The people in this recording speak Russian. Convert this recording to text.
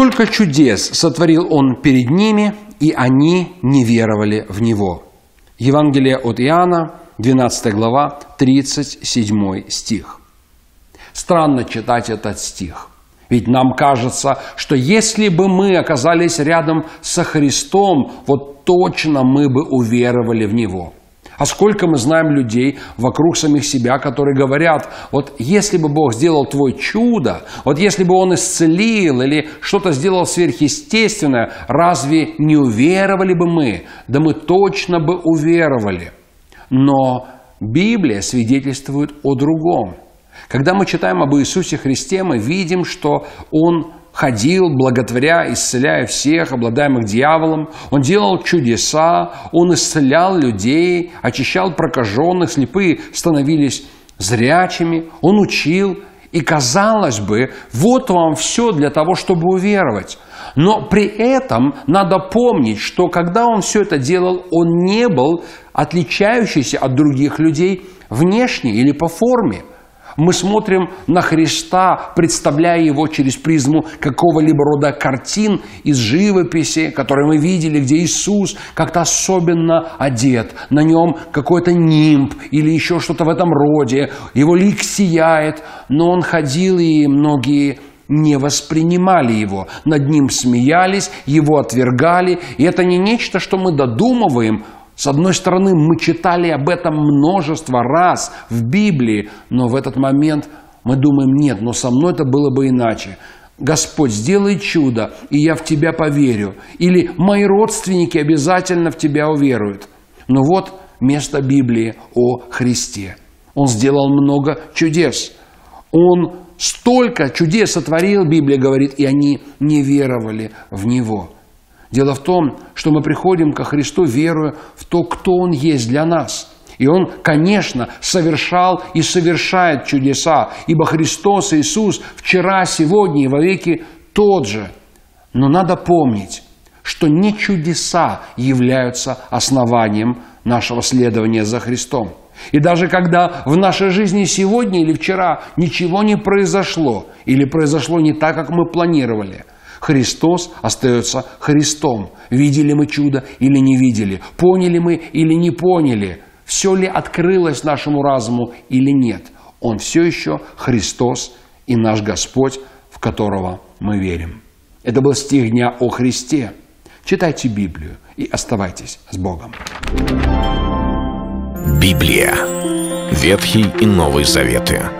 Столько чудес сотворил Он перед ними, и они не веровали в Него. Евангелие от Иоанна, 12 глава, 37 стих. Странно читать этот стих. Ведь нам кажется, что если бы мы оказались рядом со Христом, вот точно мы бы уверовали в Него – а сколько мы знаем людей вокруг самих себя, которые говорят, вот если бы Бог сделал твой чудо, вот если бы Он исцелил или что-то сделал сверхъестественное, разве не уверовали бы мы? Да мы точно бы уверовали. Но Библия свидетельствует о другом. Когда мы читаем об Иисусе Христе, мы видим, что Он ходил, благотворя, исцеляя всех, обладаемых дьяволом. Он делал чудеса, он исцелял людей, очищал прокаженных, слепые становились зрячими, он учил. И казалось бы, вот вам все для того, чтобы уверовать. Но при этом надо помнить, что когда он все это делал, он не был отличающийся от других людей внешне или по форме. Мы смотрим на Христа, представляя Его через призму какого-либо рода картин из живописи, которые мы видели, где Иисус как-то особенно одет. На нем какой-то нимб или еще что-то в этом роде. Его лик сияет, но Он ходил, и многие не воспринимали его, над ним смеялись, его отвергали. И это не нечто, что мы додумываем, с одной стороны, мы читали об этом множество раз в Библии, но в этот момент мы думаем, нет, но со мной это было бы иначе. Господь, сделай чудо, и я в Тебя поверю. Или мои родственники обязательно в Тебя уверуют. Но вот место Библии о Христе. Он сделал много чудес. Он столько чудес сотворил, Библия говорит, и они не веровали в Него. Дело в том, что мы приходим ко Христу, веруя в то, кто Он есть для нас. И Он, конечно, совершал и совершает чудеса, ибо Христос Иисус вчера, сегодня и вовеки тот же. Но надо помнить, что не чудеса являются основанием нашего следования за Христом. И даже когда в нашей жизни сегодня или вчера ничего не произошло, или произошло не так, как мы планировали – Христос остается Христом. Видели мы чудо или не видели? Поняли мы или не поняли? Все ли открылось нашему разуму или нет? Он все еще Христос и наш Господь, в которого мы верим. Это был стих дня о Христе. Читайте Библию и оставайтесь с Богом. Библия. Ветхий и Новый Заветы.